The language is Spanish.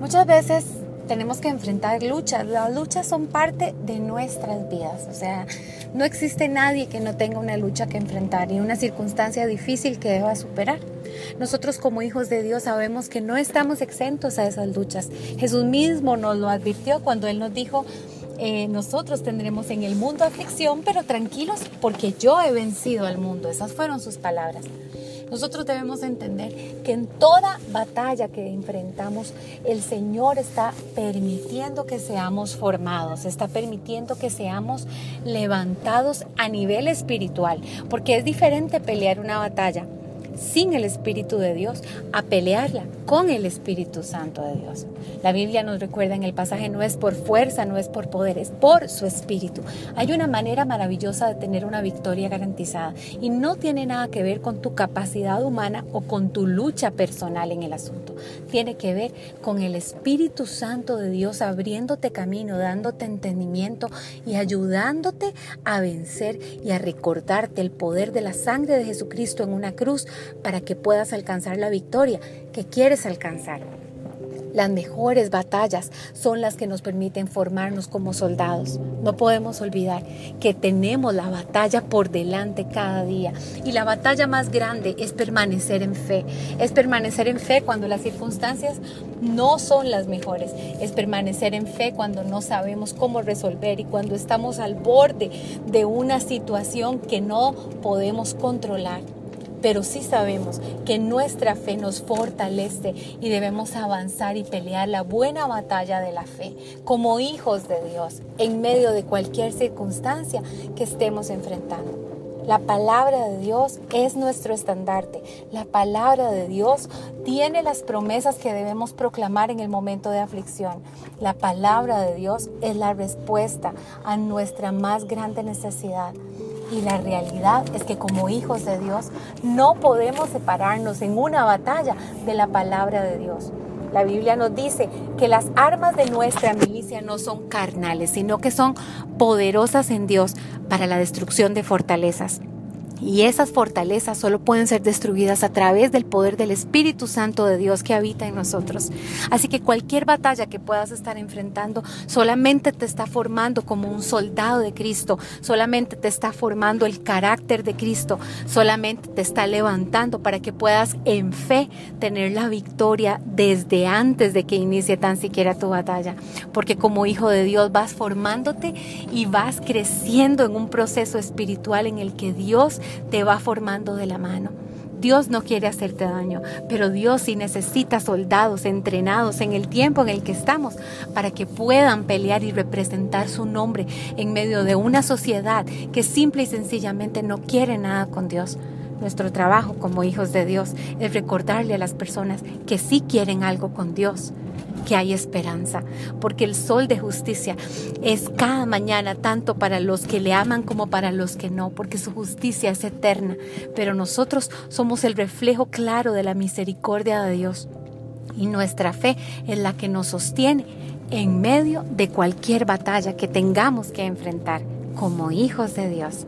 Muchas veces tenemos que enfrentar luchas. Las luchas son parte de nuestras vidas. O sea, no existe nadie que no tenga una lucha que enfrentar y una circunstancia difícil que deba superar. Nosotros como hijos de Dios sabemos que no estamos exentos a esas luchas. Jesús mismo nos lo advirtió cuando Él nos dijo, eh, nosotros tendremos en el mundo aflicción, pero tranquilos porque yo he vencido al mundo. Esas fueron sus palabras. Nosotros debemos entender que en toda batalla que enfrentamos, el Señor está permitiendo que seamos formados, está permitiendo que seamos levantados a nivel espiritual, porque es diferente pelear una batalla sin el Espíritu de Dios a pelearla con el Espíritu Santo de Dios. La Biblia nos recuerda en el pasaje, no es por fuerza, no es por poder, es por su Espíritu. Hay una manera maravillosa de tener una victoria garantizada y no tiene nada que ver con tu capacidad humana o con tu lucha personal en el asunto. Tiene que ver con el Espíritu Santo de Dios abriéndote camino, dándote entendimiento y ayudándote a vencer y a recordarte el poder de la sangre de Jesucristo en una cruz para que puedas alcanzar la victoria que quieres alcanzar. Las mejores batallas son las que nos permiten formarnos como soldados. No podemos olvidar que tenemos la batalla por delante cada día. Y la batalla más grande es permanecer en fe. Es permanecer en fe cuando las circunstancias no son las mejores. Es permanecer en fe cuando no sabemos cómo resolver y cuando estamos al borde de una situación que no podemos controlar pero sí sabemos que nuestra fe nos fortalece y debemos avanzar y pelear la buena batalla de la fe como hijos de Dios en medio de cualquier circunstancia que estemos enfrentando. La palabra de Dios es nuestro estandarte. La palabra de Dios tiene las promesas que debemos proclamar en el momento de aflicción. La palabra de Dios es la respuesta a nuestra más grande necesidad. Y la realidad es que como hijos de Dios no podemos separarnos en una batalla de la palabra de Dios. La Biblia nos dice que las armas de nuestra milicia no son carnales, sino que son poderosas en Dios para la destrucción de fortalezas. Y esas fortalezas solo pueden ser destruidas a través del poder del Espíritu Santo de Dios que habita en nosotros. Así que cualquier batalla que puedas estar enfrentando solamente te está formando como un soldado de Cristo, solamente te está formando el carácter de Cristo, solamente te está levantando para que puedas en fe tener la victoria desde antes de que inicie tan siquiera tu batalla. Porque como hijo de Dios vas formándote y vas creciendo en un proceso espiritual en el que Dios te va formando de la mano. Dios no quiere hacerte daño, pero Dios sí necesita soldados entrenados en el tiempo en el que estamos para que puedan pelear y representar su nombre en medio de una sociedad que simple y sencillamente no quiere nada con Dios. Nuestro trabajo como hijos de Dios es recordarle a las personas que sí quieren algo con Dios, que hay esperanza, porque el sol de justicia es cada mañana tanto para los que le aman como para los que no, porque su justicia es eterna, pero nosotros somos el reflejo claro de la misericordia de Dios y nuestra fe es la que nos sostiene en medio de cualquier batalla que tengamos que enfrentar como hijos de Dios.